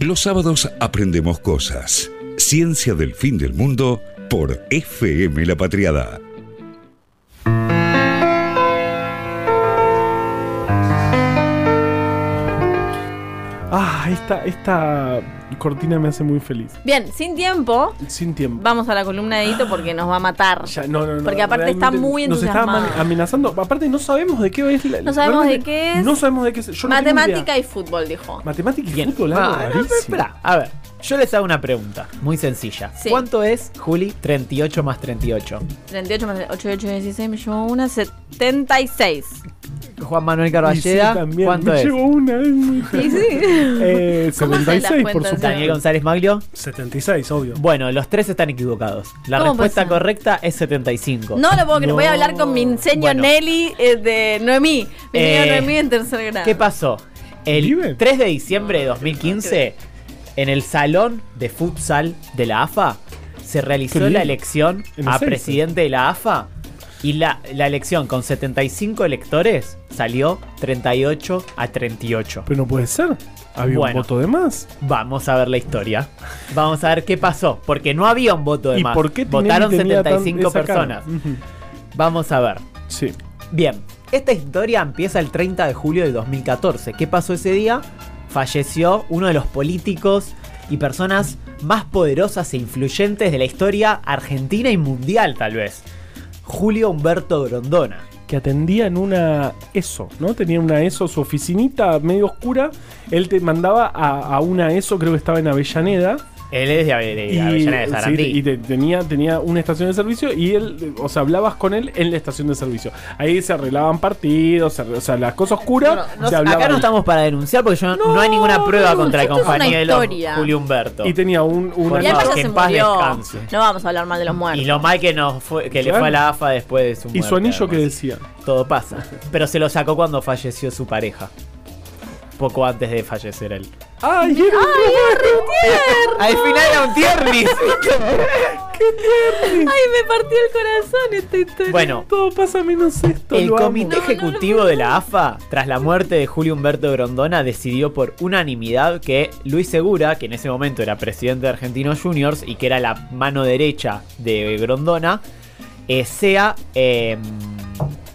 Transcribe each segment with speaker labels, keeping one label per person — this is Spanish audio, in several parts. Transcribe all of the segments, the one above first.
Speaker 1: Los sábados aprendemos cosas. Ciencia del fin del mundo por FM La Patriada.
Speaker 2: Ah, esta, esta cortina me hace muy feliz.
Speaker 3: Bien, sin tiempo,
Speaker 2: Sin tiempo.
Speaker 3: vamos a la columna de Edito porque nos va a matar.
Speaker 2: Ya, no, no, no,
Speaker 3: Porque aparte está muy
Speaker 2: Nos está
Speaker 3: entusiasmado.
Speaker 2: amenazando. Aparte, no sabemos de qué es. la-
Speaker 3: No sabemos de qué es.
Speaker 2: No sabemos de qué es. Yo
Speaker 3: Matemática y fútbol, dijo.
Speaker 2: Matemática y
Speaker 4: Bien.
Speaker 2: fútbol, algo
Speaker 4: Ah, no, pero
Speaker 2: rarísimo.
Speaker 4: espera, a ver, yo les hago una pregunta, muy sencilla.
Speaker 3: Sí.
Speaker 4: ¿Cuánto es, Juli, 38 más 38?
Speaker 3: 38 más 8, 8, 16, me llevo una, 76.
Speaker 4: Juan Manuel
Speaker 2: sí,
Speaker 4: Carballeda,
Speaker 2: también.
Speaker 4: ¿cuánto
Speaker 2: me
Speaker 4: es?
Speaker 2: llevo una. es muy-
Speaker 3: Sí, sí.
Speaker 2: Eh,
Speaker 3: ¿Cómo hacen las
Speaker 2: 76, por supuesto.
Speaker 4: Daniel González Maglio.
Speaker 2: 76, obvio.
Speaker 4: Bueno, los tres están equivocados. La
Speaker 3: ¿Cómo
Speaker 4: respuesta
Speaker 3: pasa?
Speaker 4: correcta es 75.
Speaker 3: No lo puedo creer.
Speaker 2: No.
Speaker 3: Voy a hablar con mi señor
Speaker 4: Bueno.
Speaker 3: Nelly eh, de Noemí. Mi
Speaker 4: Eh,
Speaker 3: Noemí en tercer grado.
Speaker 4: ¿Qué pasó? El
Speaker 2: ¿Vive?
Speaker 4: 3 de diciembre de 2015, en el salón de futsal de la AFA, se realizó la elección a presidente de la AFA. Y la, la elección con 75 electores salió 38 a 38.
Speaker 2: Pero no puede ser. Había
Speaker 4: Bueno.
Speaker 2: un voto de más.
Speaker 4: Vamos a ver la historia. Vamos a ver qué pasó. Porque no había un voto de
Speaker 2: ¿Y
Speaker 4: más.
Speaker 2: por qué
Speaker 4: Votaron
Speaker 2: tenía tan-
Speaker 4: 75
Speaker 2: esa cara?
Speaker 4: personas. Vamos a ver.
Speaker 2: Sí.
Speaker 4: Bien, esta historia empieza el 30 de julio del 2014. ¿Qué pasó ese día? Falleció uno de los políticos y personas más poderosas e influyentes de la historia argentina y mundial, tal vez. Julio Humberto Grondona.
Speaker 2: que atendía en una ESO, ¿no? Tenía una ESO, su oficinita medio oscura. Él te mandaba a, a una ESO, creo que estaba en Avellaneda.
Speaker 4: Él es de, Ave- de
Speaker 2: y,
Speaker 4: Avellaneda de
Speaker 2: sí, y te- tenía, tenía una estación de servicio y él, o sea, hablabas con él en la estación de servicio. Ahí se arreglaban partidos, se arre- o sea, las cosas oscuras
Speaker 4: Bueno, no
Speaker 2: se
Speaker 4: sé,
Speaker 2: hablaba
Speaker 4: acá no
Speaker 2: ahí.
Speaker 4: estamos para denunciar porque yo no, hay ninguna prueba
Speaker 2: no,
Speaker 4: contra el
Speaker 3: esto es una
Speaker 4: compañero
Speaker 3: historia.
Speaker 4: Julio Humberto.
Speaker 2: Y tenía un, una
Speaker 3: Y además
Speaker 4: que
Speaker 3: ya
Speaker 4: en
Speaker 3: se
Speaker 4: paz
Speaker 3: murió.
Speaker 4: descanse.
Speaker 3: No vamos a hablar mal de los muertos.
Speaker 4: Y lo mal que, nos fue, que le
Speaker 2: Claro.
Speaker 4: fue a la AFA después de su muerte.
Speaker 2: y su anillo que
Speaker 4: además.
Speaker 2: decía.
Speaker 4: Todo pasa. Pero se lo sacó cuando falleció su pareja. Poco antes de fallecer él.
Speaker 2: ¡Ay, era un
Speaker 4: Al final era un tiernis.
Speaker 3: Ay, me partió el corazón esta historia.
Speaker 4: bueno,
Speaker 2: todo pasa menos esto.
Speaker 4: el
Speaker 2: lo amo.
Speaker 4: comité ejecutivo de la AFA, tras la muerte de Julio Humberto Grondona, decidió por unanimidad que Luis Segura, que en ese momento era presidente de Argentinos Juniors y que era la mano derecha de Grondona, eh, sea. eh,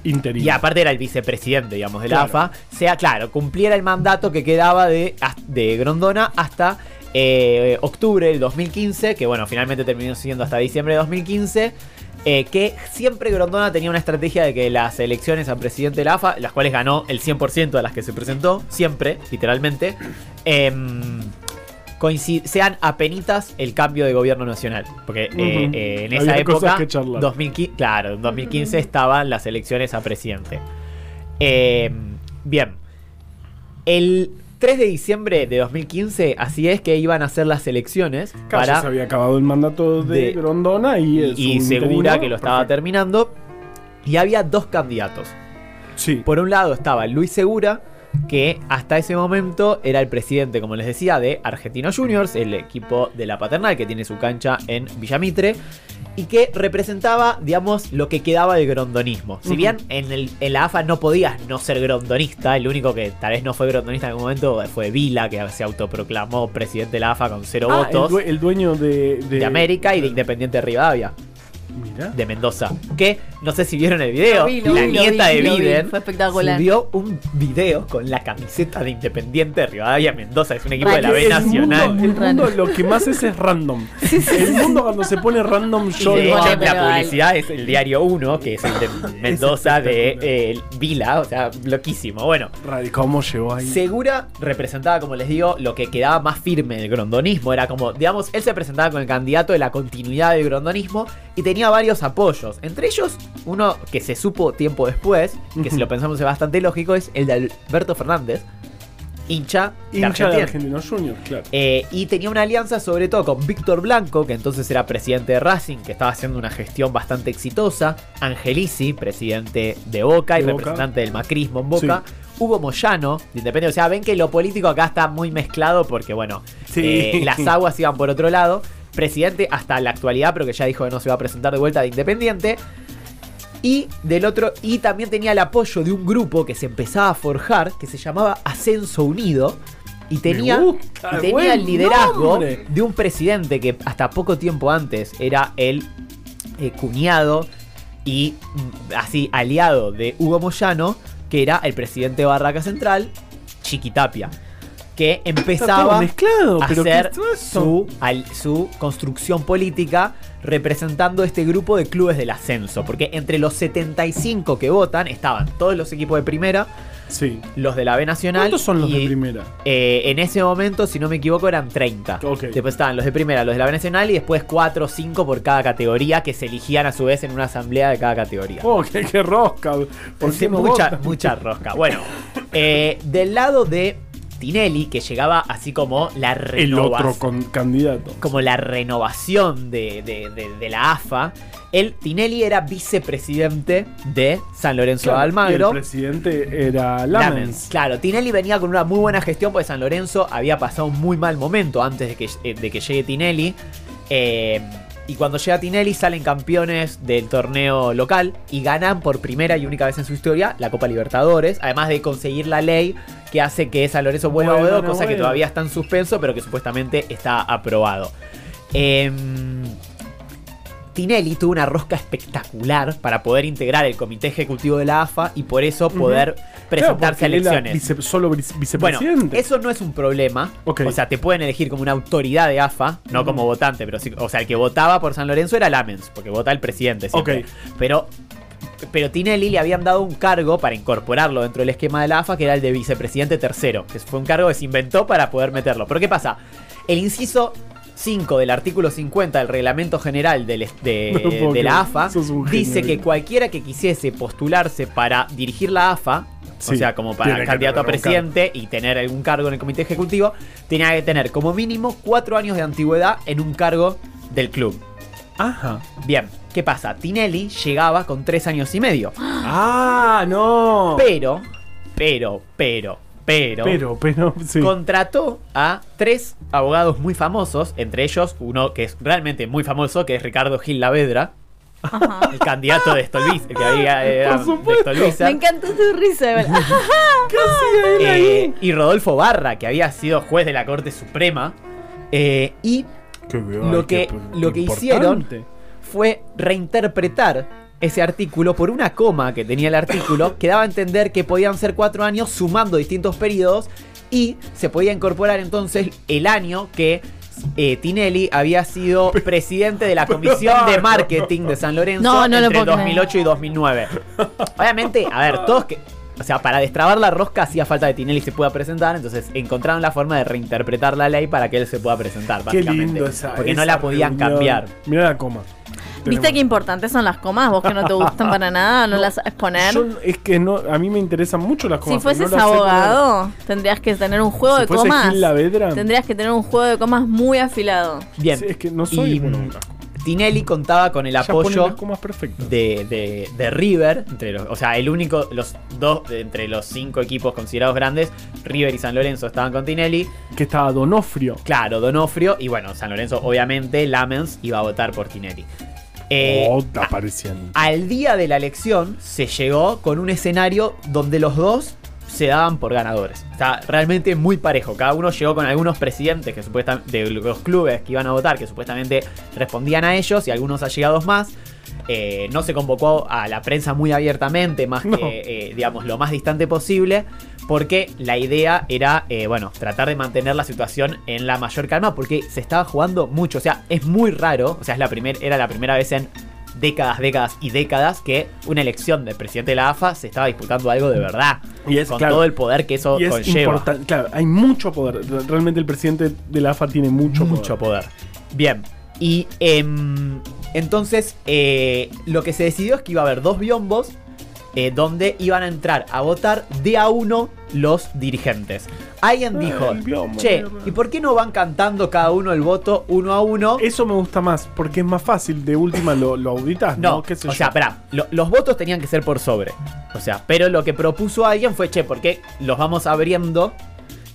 Speaker 2: Interino.
Speaker 4: y aparte era el vicepresidente, digamos, de la
Speaker 2: Claro.
Speaker 4: AFA, sea, claro, cumpliera el mandato que quedaba de, de Grondona hasta eh, octubre del 2015, que bueno, finalmente terminó siendo hasta diciembre de 2015. eh, que siempre Grondona tenía una estrategia de que las elecciones a presidente de la AFA, las cuales ganó el 100% de las que se presentó, siempre, literalmente, em, sean apenitas el cambio de gobierno nacional. Porque eh,
Speaker 2: Ujú.
Speaker 4: eh, en esa
Speaker 2: Había
Speaker 4: época,
Speaker 2: que charlar.
Speaker 4: 2015, claro, en 2015 estaban las elecciones a presidente. Eh, bien, el 3 de diciembre de 2015, así es que iban a ser las elecciones
Speaker 2: Claro, ya
Speaker 4: para
Speaker 2: se había acabado el mandato de,
Speaker 4: de-
Speaker 2: Grondona y,
Speaker 4: y segura que lo estaba
Speaker 2: Perfecto.
Speaker 4: terminando. Y había dos candidatos.
Speaker 2: Sí.
Speaker 4: Por un lado estaba Luis Segura, que hasta ese momento era el presidente, como les decía, de Argentinos Juniors, el equipo de la paternal que tiene su cancha en Villamitre. Y que representaba, digamos, lo que quedaba del grondonismo. Si bien en, el, en la AFA no podías no ser grondonista, el único que tal vez no fue grondonista en algún momento fue Vila, que se autoproclamó presidente de la AFA con cero
Speaker 2: Ah, el,
Speaker 4: votos
Speaker 2: due- el dueño de,
Speaker 4: de América y de Independiente de Rivadavia,
Speaker 2: Mira.
Speaker 4: de Mendoza. Que no sé si vieron el video,
Speaker 3: vi,
Speaker 4: la
Speaker 3: vi,
Speaker 4: nieta
Speaker 3: vi,
Speaker 4: de Biden
Speaker 3: fue espectacular.
Speaker 4: subió un video con la camiseta de Independiente de Rivadavia Mendoza, es un equipo de la B.
Speaker 2: El
Speaker 4: Nacional.
Speaker 2: mundo, el mundo lo que más es es random. El mundo cuando se pone random yo
Speaker 4: de
Speaker 2: lo
Speaker 4: hecho,
Speaker 3: pero
Speaker 4: la publicidad es el diario 1, que es el de Mendoza de eh, Vila, o sea, loquísimo. Bueno,
Speaker 2: ¿Cómo llegó ahí?
Speaker 4: Segura representaba, como les digo, lo que quedaba más firme del grondonismo. Era como, digamos, él se presentaba con el candidato de la continuidad del grondonismo y tenía varios apoyos. Entre ellos, uno que se supo tiempo después, que si lo pensamos es bastante lógico, es el de Alberto Fernández, hincha de
Speaker 2: Hincha de
Speaker 4: Argentina.
Speaker 2: Argentinos Juniors, claro.
Speaker 4: Eh, y tenía una alianza sobre todo con Víctor Blanco, que entonces era presidente de Racing, que estaba haciendo una gestión bastante exitosa. Angelici, presidente de Boca y
Speaker 2: Boca.
Speaker 4: representante del macrismo en Boca. Hugo Moyano, de Independiente. O sea, ven que lo político acá está muy mezclado porque, bueno,
Speaker 2: Sí.
Speaker 4: eh, las aguas iban por otro lado. Presidente hasta la actualidad, pero que ya dijo que no se va a presentar de vuelta de Independiente. Y del otro, y también tenía el apoyo de un grupo que se empezaba a forjar, que se llamaba Ascenso Unido, y tenía,
Speaker 2: gusta,
Speaker 4: y tenía el liderazgo
Speaker 2: nombre.
Speaker 4: de un presidente que hasta poco tiempo antes era el eh, cuñado y mm, así aliado de Hugo Moyano, que era el presidente de Barraca Central, Chiquitapia, que empezaba
Speaker 2: mezclado,
Speaker 4: a
Speaker 2: pero ¿qué
Speaker 4: hacer
Speaker 2: es
Speaker 4: su, al- su construcción política representando este grupo de clubes del ascenso. Porque entre los 75 que votan estaban todos los equipos de primera,
Speaker 2: Sí.
Speaker 4: los de la B Nacional.
Speaker 2: ¿Cuántos son los de primera?
Speaker 4: eh, en ese momento, si no me equivoco, eran 30.
Speaker 2: Ok.
Speaker 4: Después estaban los de primera, los de la B Nacional y después 4 o 5 por cada categoría que se eligían a su vez en una asamblea de cada categoría.
Speaker 2: Oh, qué, qué rosca. ¿Por
Speaker 4: Sí, mucha,
Speaker 2: votan?
Speaker 4: mucha rosca. Bueno, eh, del lado de Tinelli, que llegaba así como la
Speaker 2: El
Speaker 4: renovación.
Speaker 2: otro con candidato.
Speaker 4: Como la renovación de, de- de- de la AFA. El Tinelli era vicepresidente de San Lorenzo de
Speaker 2: y
Speaker 4: Almagro.
Speaker 2: El presidente era
Speaker 4: Lamens.
Speaker 2: Lamens.
Speaker 4: Claro, Tinelli venía con una muy buena gestión porque San Lorenzo había pasado un muy mal momento antes de que, eh, de que llegue Tinelli. Eh, y cuando llega Tinelli salen campeones del torneo local y ganan por primera y única vez en su historia la Copa Libertadores, además de conseguir la ley que hace que San Lorenzo vuelva a Boedo,
Speaker 2: a
Speaker 4: cosa que todavía está en suspenso, pero que supuestamente está aprobado. Em, Tinelli tuvo una rosca espectacular para poder integrar el comité ejecutivo de la AFA y por eso poder presentarse a
Speaker 2: Claro,
Speaker 4: elecciones.
Speaker 2: vice- solo vice-
Speaker 4: Bueno,
Speaker 2: vicepresidente.
Speaker 4: eso no es un problema. O sea, te pueden elegir como una autoridad de AFA, no como votante, pero sí. O sea, el que votaba por San Lorenzo era Lamens, porque vota el presidente siempre.
Speaker 2: Ok.
Speaker 4: Pero. Pero Tinelli le habían dado un cargo para incorporarlo dentro del esquema de la AFA, que era el de vicepresidente tercero, que fue un cargo que se inventó para poder meterlo. Pero ¿qué pasa? El inciso 5 del artículo 50 del reglamento general del de,
Speaker 2: No puedo
Speaker 4: de la. AFA dice que cualquiera que quisiese postularse para dirigir la AFA, o sea, como para candidato a presidente y tener algún cargo en el comité ejecutivo, tenía que tener como mínimo cuatro años de antigüedad en un cargo del club.
Speaker 2: Ajá.
Speaker 4: Bien, ¿qué pasa? Tinelli llegaba con tres años y medio.
Speaker 2: Ah, no.
Speaker 4: Pero, pero, pero, pero,
Speaker 2: Pero, pero, sí.
Speaker 4: contrató a tres abogados muy famosos, entre ellos uno que es realmente muy famoso, que es Ricardo Gil Lavedra,
Speaker 3: Ajá.
Speaker 4: el candidato de Stolbiz, el que había era
Speaker 2: Por supuesto.
Speaker 4: de.
Speaker 3: Me encantó tu risa.
Speaker 4: Eh, y Rodolfo Barra, que había sido juez de la Corte Suprema. eh, y
Speaker 2: Qué
Speaker 4: lo que-
Speaker 2: qué-
Speaker 4: lo
Speaker 2: qué
Speaker 4: que hicieron- fue reinterpretar ese artículo por una coma que tenía el artículo que daba a entender que podían ser cuatro años sumando distintos periodos y se podía incorporar entonces el año que eh, Tinelli había sido presidente de la Comisión de Marketing de San Lorenzo
Speaker 3: No,
Speaker 4: entre
Speaker 3: puedo creer.
Speaker 4: 2008 y 2009. Obviamente, a ver, todos que... O sea, para destrabar la rosca hacía falta que Tinelli se pueda presentar, entonces encontraron la forma de reinterpretar la ley para que él se pueda presentar,
Speaker 2: Qué
Speaker 4: básicamente.
Speaker 2: lindo esa
Speaker 4: porque no la podían
Speaker 2: reunión.
Speaker 4: cambiar.
Speaker 2: Mira la coma.
Speaker 3: ¿Viste qué importantes son las comas? Vos que no te gustan para nada, no,
Speaker 2: No,
Speaker 3: las sabes poner.
Speaker 2: Yo- es que no, a mí me interesan mucho las comas.
Speaker 3: si fueses
Speaker 2: no
Speaker 3: abogado, tendrías que tener un juego
Speaker 2: Si
Speaker 3: de comas.
Speaker 2: Gil Lavedra,
Speaker 3: Tendrías que tener un juego de comas muy afilado.
Speaker 4: Bien.
Speaker 2: sí, es que no soy
Speaker 4: Y,
Speaker 2: bueno.
Speaker 4: Tinelli contaba con el
Speaker 2: Ya
Speaker 4: apoyo
Speaker 2: las comas perfectas.
Speaker 4: de, de- de River, entre los, o sea, el único, los dos, entre los cinco equipos considerados grandes, River y San Lorenzo estaban con Tinelli.
Speaker 2: Que estaba Donofrio.
Speaker 4: Claro, Donofrio y bueno, San Lorenzo, obviamente, Lamens iba a votar por Tinelli. Eh,
Speaker 2: oh, aparecían.
Speaker 4: al día de la elección se llegó con un escenario donde los dos se daban por ganadores. Está realmente muy parejo. Cada uno llegó con algunos presidentes que supuestamente de los clubes que iban a votar, que supuestamente respondían a ellos, y algunos allegados más. Eh, no se convocó a la prensa muy abiertamente, más
Speaker 2: No.
Speaker 4: que, eh, digamos, lo más distante posible, porque la idea era, eh, bueno, tratar de mantener la situación en la mayor calma, porque se estaba jugando mucho. O sea, es muy raro, o sea, es la primer, era la primera vez en décadas, décadas y décadas que una elección del presidente de la AFA se estaba disputando algo de verdad.
Speaker 2: Y es,
Speaker 4: con
Speaker 2: claro,
Speaker 4: todo el poder que eso
Speaker 2: Y es
Speaker 4: conlleva.
Speaker 2: importante. Claro, hay mucho poder. Realmente el presidente de la AFA tiene mucho,
Speaker 4: mucho
Speaker 2: poder.
Speaker 4: poder. Bien. Y em, entonces eh, lo que se decidió es que iba a haber dos biombos eh, donde iban a entrar a votar de a uno los dirigentes. Alguien
Speaker 2: Ah,
Speaker 4: dijo,
Speaker 2: biombo,
Speaker 4: che,
Speaker 2: mierda".
Speaker 4: ¿y por qué no van cantando cada uno el voto uno a uno?
Speaker 2: Eso me gusta más, porque es más fácil. De última lo, lo auditas, ¿no?
Speaker 4: No,
Speaker 2: ¿Qué sé
Speaker 4: o
Speaker 2: yo?
Speaker 4: sea, pará, lo- los votos tenían que ser por sobre. O sea, pero lo que propuso alguien fue, che, ¿por qué los vamos abriendo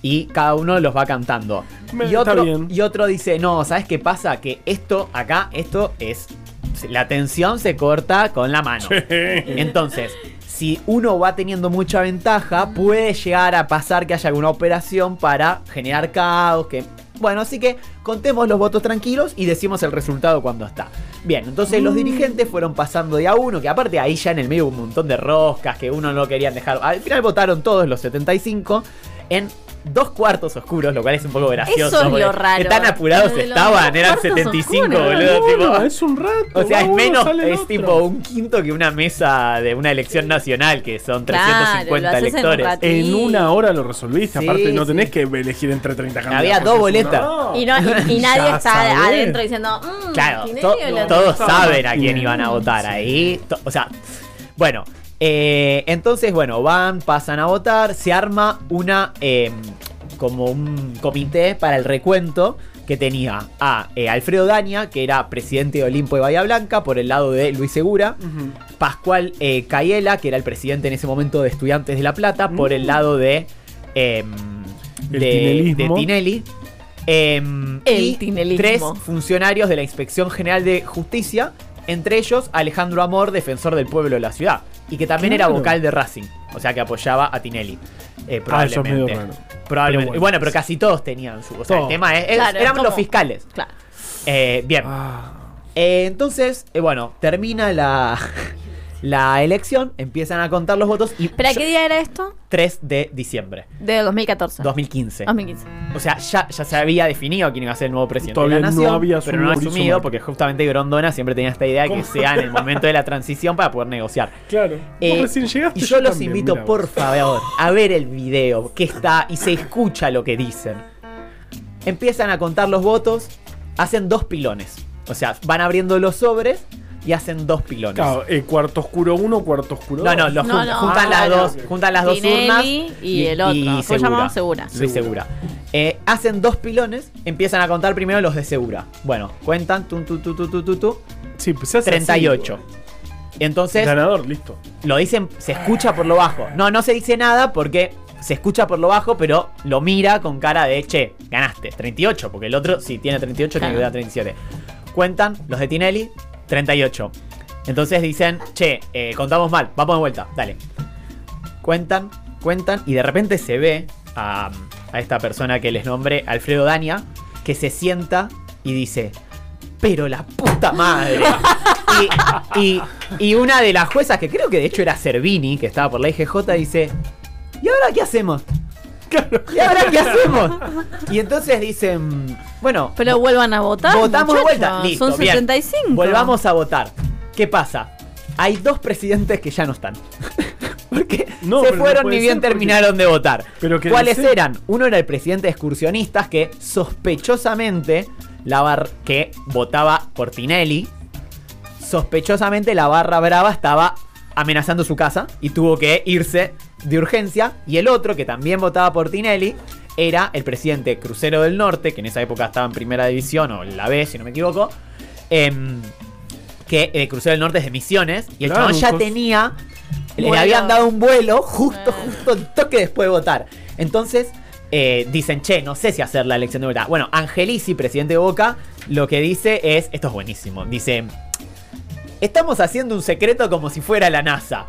Speaker 4: y cada uno los va cantando?
Speaker 2: Me-
Speaker 4: y, otro,
Speaker 2: bien.
Speaker 4: y otro dice, no, ¿sabes qué pasa? Que esto acá, esto es... La tensión se corta con la mano. Entonces, si uno va teniendo mucha ventaja, puede llegar a pasar que haya alguna operación para generar caos, que... Bueno, así que contemos los votos tranquilos y decimos el resultado cuando está. Bien, entonces los dirigentes fueron pasando de a uno, que aparte ahí ya en el medio hubo un montón de roscas que uno no querían dejar. Al final votaron todos los 75 en dos cuartos oscuros, lo cual es un poco gracioso.
Speaker 3: Eso es lo raro.
Speaker 4: que tan apurados
Speaker 3: Lo
Speaker 4: estaban, eran
Speaker 3: cuartos
Speaker 4: 75,
Speaker 3: oscuros.
Speaker 4: boludo. Tipo-
Speaker 2: es un rato.
Speaker 4: o sea, es menos, es
Speaker 2: otro.
Speaker 4: tipo un quinto que una mesa de una elección nacional, que son
Speaker 3: Claro,
Speaker 4: 350
Speaker 3: lo haces en un
Speaker 4: electores.
Speaker 2: En una hora lo resolviste.
Speaker 4: Sí,
Speaker 2: Aparte, no
Speaker 4: sí.
Speaker 2: tenés que elegir entre 30 candidatos.
Speaker 4: Había dos boletas.
Speaker 2: no.
Speaker 3: Y, no, y, y nadie está
Speaker 2: sabés.
Speaker 3: adentro diciendo. "Mm,
Speaker 4: Claro,
Speaker 3: Tinelli
Speaker 4: to-
Speaker 3: o el otro".
Speaker 4: todos saben a quién iban a votar
Speaker 2: Sí.
Speaker 4: ahí. O sea, bueno, eh, entonces, bueno, van, pasan a votar, se arma una, eh, como un comité para el recuento que tenía a eh, Alfredo Daña, que era presidente de Olimpo de Bahía Blanca, por el lado de Luis Segura. Pascual eh, Cayela, que era el presidente en ese momento de Estudiantes de La Plata, por el lado de, em,
Speaker 2: El
Speaker 4: de, Tinelli. Em,
Speaker 3: El
Speaker 4: y
Speaker 3: tinelismo.
Speaker 4: tres funcionarios de la Inspección General de Justicia, entre ellos Alejandro Amor, defensor del pueblo de la ciudad, y que también era vocal de Racing, o sea que apoyaba a Tinelli. eh,
Speaker 2: Ah, eso es medio
Speaker 4: probablemente.
Speaker 2: raro.
Speaker 4: Probablemente.
Speaker 2: Pero
Speaker 4: bueno.
Speaker 2: bueno.
Speaker 4: pero casi todos tenían su. O sea, el tema es. es-
Speaker 3: Claro,
Speaker 4: eran los fiscales.
Speaker 3: Claro.
Speaker 4: Eh, bien.
Speaker 2: Ah,
Speaker 4: Eh, entonces, eh, bueno, termina la, la elección, empiezan a contar los votos y
Speaker 3: ¿Pero qué día era esto?
Speaker 4: 3 de diciembre
Speaker 3: De 2014.
Speaker 4: 2015.
Speaker 3: 2015.
Speaker 4: O sea, ya, ya se había definido quién iba a ser el nuevo presidente
Speaker 2: Todavía
Speaker 4: de la
Speaker 2: no había
Speaker 4: pero no
Speaker 2: asumido Mauricio
Speaker 4: asumido porque justamente Grondona siempre tenía esta idea de que sea en el momento de la transición para poder negociar.
Speaker 2: claro.
Speaker 4: Eh,
Speaker 2: Vos recién llegaste.
Speaker 4: y yo los
Speaker 2: también,
Speaker 4: invito, por favor, a ver el video que está y se escucha lo que dicen. Empiezan a contar los votos, hacen dos pilones. O sea, van abriendo los sobres y hacen dos pilones.
Speaker 2: Claro, eh, cuarto oscuro uno, cuarto oscuro
Speaker 4: No,
Speaker 2: dos.
Speaker 4: no, los
Speaker 3: No,
Speaker 4: jun-
Speaker 3: no.
Speaker 4: juntan
Speaker 2: Ah,
Speaker 4: las dos, juntan las dos
Speaker 3: Tinelli
Speaker 4: urnas
Speaker 3: y el otro. ¿Cómo se llamaba? Segura.
Speaker 4: Luis Segura. Eh, hacen dos pilones, empiezan a contar primero los de Segura. Bueno, cuentan, tu, tu, tu, tu, tu, tu, tu,
Speaker 2: Sí, pues se hace
Speaker 4: 38.
Speaker 2: así,
Speaker 4: Entonces,
Speaker 2: Ganador, listo.
Speaker 4: lo dicen, se escucha por lo bajo. No, no se dice nada porque se escucha por lo bajo, pero lo mira con cara de, che, ganaste, 38, porque el otro, si tiene 38, tiene que dar 37. Cuentan los de Tinelli, 38. Entonces dicen, che, eh, contamos mal, vamos de vuelta, dale. Cuentan, cuentan, y de repente se ve a, esta persona que les nombré, Alfredo Dania, que se sienta y dice, pero la puta madre. y, y- y una de las juezas, que creo que de hecho era Servini, que estaba por la IGJ, dice, ¿y ahora qué hacemos? ¿Y ahora qué hacemos? Y entonces dicen, bueno,
Speaker 3: Pero vuelvan a votar.
Speaker 4: votamos de vuelta. Listo,
Speaker 3: Son
Speaker 4: bien.
Speaker 3: 75.
Speaker 4: Volvamos a votar. ¿Qué pasa? Hay dos presidentes que ya no están. Porque
Speaker 2: No,
Speaker 4: se
Speaker 2: no
Speaker 4: fueron ni bien
Speaker 2: porque-
Speaker 4: terminaron de votar.
Speaker 2: Pero que
Speaker 4: ¿Cuáles
Speaker 2: dice-
Speaker 4: eran? Uno era el presidente de excursionistas que sospechosamente la bar que votaba por Tinelli. Sospechosamente la barra brava estaba amenazando su casa y tuvo que irse de urgencia. Y el otro, que también votaba por Tinelli, era el presidente Crucero del Norte, que en esa época estaba en primera división o en la B, si no me equivoco. em, que el Crucero del Norte es de Misiones. Y el
Speaker 2: Claro,
Speaker 4: chabón ya tenía. Le
Speaker 3: Vuelo.
Speaker 4: habían dado un vuelo justo,
Speaker 3: Ah.
Speaker 4: justo el toque después de votar. Entonces. eh, dicen, che, no sé si hacer la elección de vuelta. Bueno, Angelici, presidente de Boca, lo que dice es, esto es buenísimo, dice, Estamos haciendo un secreto como si fuera la NASA.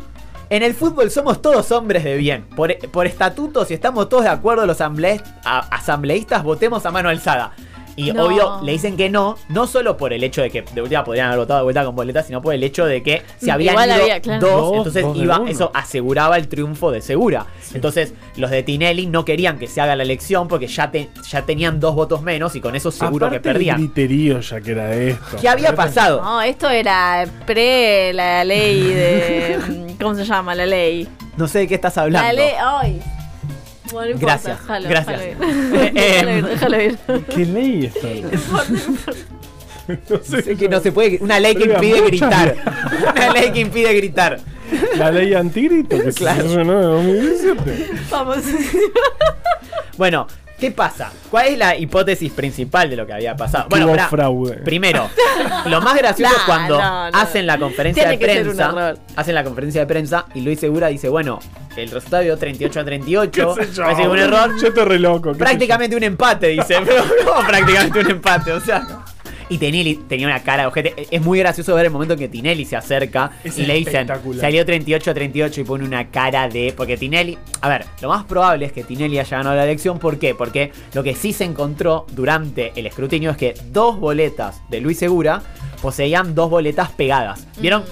Speaker 4: En el fútbol somos todos hombres de bien. Por, por estatuto, si estamos todos de acuerdo los asambleístas, votemos a mano alzada. Y
Speaker 3: No.
Speaker 4: obvio, le dicen que no, no solo por el hecho de que de última podrían haber votado de vuelta con boleta, sino por el hecho de que se habían
Speaker 3: Igual
Speaker 4: ido
Speaker 3: había, claro.
Speaker 4: dos,
Speaker 2: Dos,
Speaker 4: entonces
Speaker 2: dos
Speaker 4: iba, eso aseguraba el triunfo de Segura. Entonces, los de Tinelli no querían que se haga la elección porque ya, te- ya tenían dos votos menos y con eso seguro
Speaker 2: Aparte
Speaker 4: que
Speaker 2: el
Speaker 4: perdían.
Speaker 2: griterío ya que era de esto.
Speaker 4: ¿Qué había pasado?
Speaker 3: No, esto era pre la ley de. ¿Cómo se llama? La ley.
Speaker 4: No sé de qué estás hablando.
Speaker 3: La ley. ¡Ay! Bueno, no importa,
Speaker 4: Gracias,
Speaker 3: déjalo,
Speaker 4: gracias.
Speaker 3: déjalo
Speaker 4: Eh,
Speaker 3: ir. Déjalo ir, déjalo ir.
Speaker 2: ¿Qué ley está? no sé.
Speaker 4: Es que no se puede. Una ley que impide gritar. Una ley que impide gritar.
Speaker 2: La ley antigrito que
Speaker 4: Claro.
Speaker 2: se 2017.
Speaker 3: Vamos.
Speaker 4: Bueno, ¿qué pasa? ¿Cuál es la hipótesis principal de lo que había pasado? Bueno,
Speaker 2: fraude.
Speaker 4: Primero, lo más gracioso es cuando
Speaker 3: no, no.
Speaker 4: hacen la conferencia
Speaker 3: Tiene
Speaker 4: de prensa. Hacen la conferencia de prensa y Luis Segura dice, bueno, el resultado dio 38 a 38.
Speaker 2: ¿Qué sé yo?
Speaker 4: Parece que un error.
Speaker 2: Yo estoy re loco. qué
Speaker 4: Prácticamente un empate, dice. Pero no, prácticamente un empate, o sea. Y Tinelli tenía una cara de ojete. Es muy gracioso ver el momento en que Tinelli se acerca
Speaker 2: Es
Speaker 4: y le dicen, salió 38 a 38 y pone una cara de... Porque Tinelli, a ver, lo más probable es que Tinelli haya ganado la elección. ¿Por qué? Porque lo que sí se encontró durante el escrutinio es que dos boletas de Luis Segura poseían dos boletas pegadas. ¿Vieron?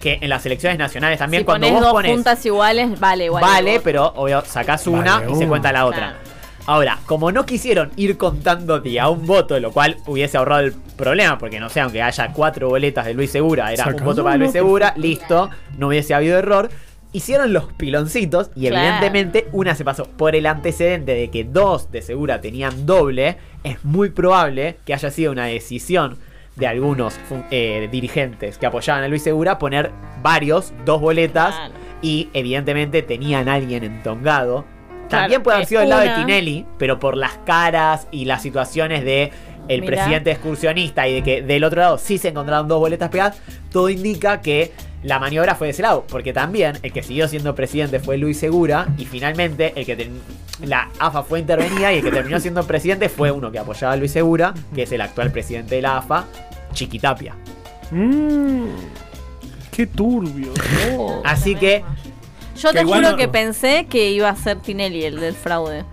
Speaker 4: Que en las elecciones nacionales también
Speaker 3: si
Speaker 4: cuando
Speaker 3: pones
Speaker 4: vos
Speaker 3: dos
Speaker 4: pones...
Speaker 3: juntas iguales, vale, igual.
Speaker 4: Vale, pero obvio sacás una
Speaker 2: Vale
Speaker 4: y se cuenta la otra.
Speaker 3: Claro.
Speaker 4: Ahora, como no quisieron ir contando de a un voto, lo cual hubiese ahorrado el problema, porque no sé, aunque haya cuatro boletas de Luis Segura, era un voto para Luis Segura, listo, no hubiese habido error. Hicieron los piloncitos y
Speaker 3: Claro.
Speaker 4: evidentemente una se pasó por el antecedente de que dos de Segura tenían doble. Es muy probable que haya sido una decisión de algunos eh, dirigentes que apoyaban a Luis Segura poner varios, dos boletas
Speaker 3: Claro.
Speaker 4: y evidentemente tenían a alguien entongado.
Speaker 3: Claro,
Speaker 4: También puede haber sido el lado de Tinelli, pero por las caras y las situaciones de el
Speaker 3: Mirá.
Speaker 4: presidente excursionista y de que del otro lado sí se encontraron dos boletas pegadas, todo indica que la maniobra fue de ese lado, porque también el que siguió siendo presidente fue Luis Segura y finalmente el que ten- la AFA fue intervenida y el que terminó siendo presidente fue uno que apoyaba a Luis Segura, que es el actual presidente de la AFA, Chiquitapia.
Speaker 2: Mmm. Qué turbio. no.
Speaker 4: Así que
Speaker 3: Yo te juro
Speaker 2: no-
Speaker 3: que pensé que iba a ser Tinelli el del fraude.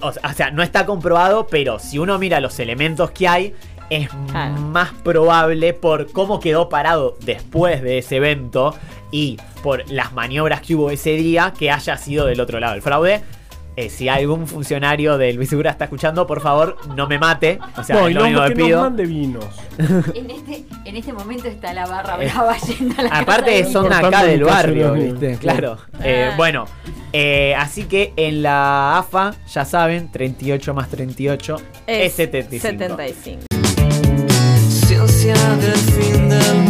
Speaker 4: O sea, no está comprobado, pero si uno mira los elementos que hay, es
Speaker 3: Claro.
Speaker 4: más probable por cómo quedó parado después de ese evento y por las maniobras que hubo ese día que haya sido del otro lado del fraude. Eh, si algún funcionario de Luis Segura está escuchando, por favor, no me mate. O sea,
Speaker 2: no, y
Speaker 4: lo
Speaker 2: no,
Speaker 4: único que
Speaker 2: que nos
Speaker 4: pido.
Speaker 2: mande vinos.
Speaker 5: En este, en este momento está la barra
Speaker 4: Eh,
Speaker 5: brava yendo a la casa
Speaker 4: Aparte
Speaker 5: de
Speaker 4: son acá del
Speaker 2: el
Speaker 4: barrio. Claro. Eh,
Speaker 3: Ah.
Speaker 4: bueno, eh, así que en la AFA, ya saben, 38 más 38 es,
Speaker 3: Es
Speaker 4: 75.
Speaker 3: 75.
Speaker 6: Ciencia del fin del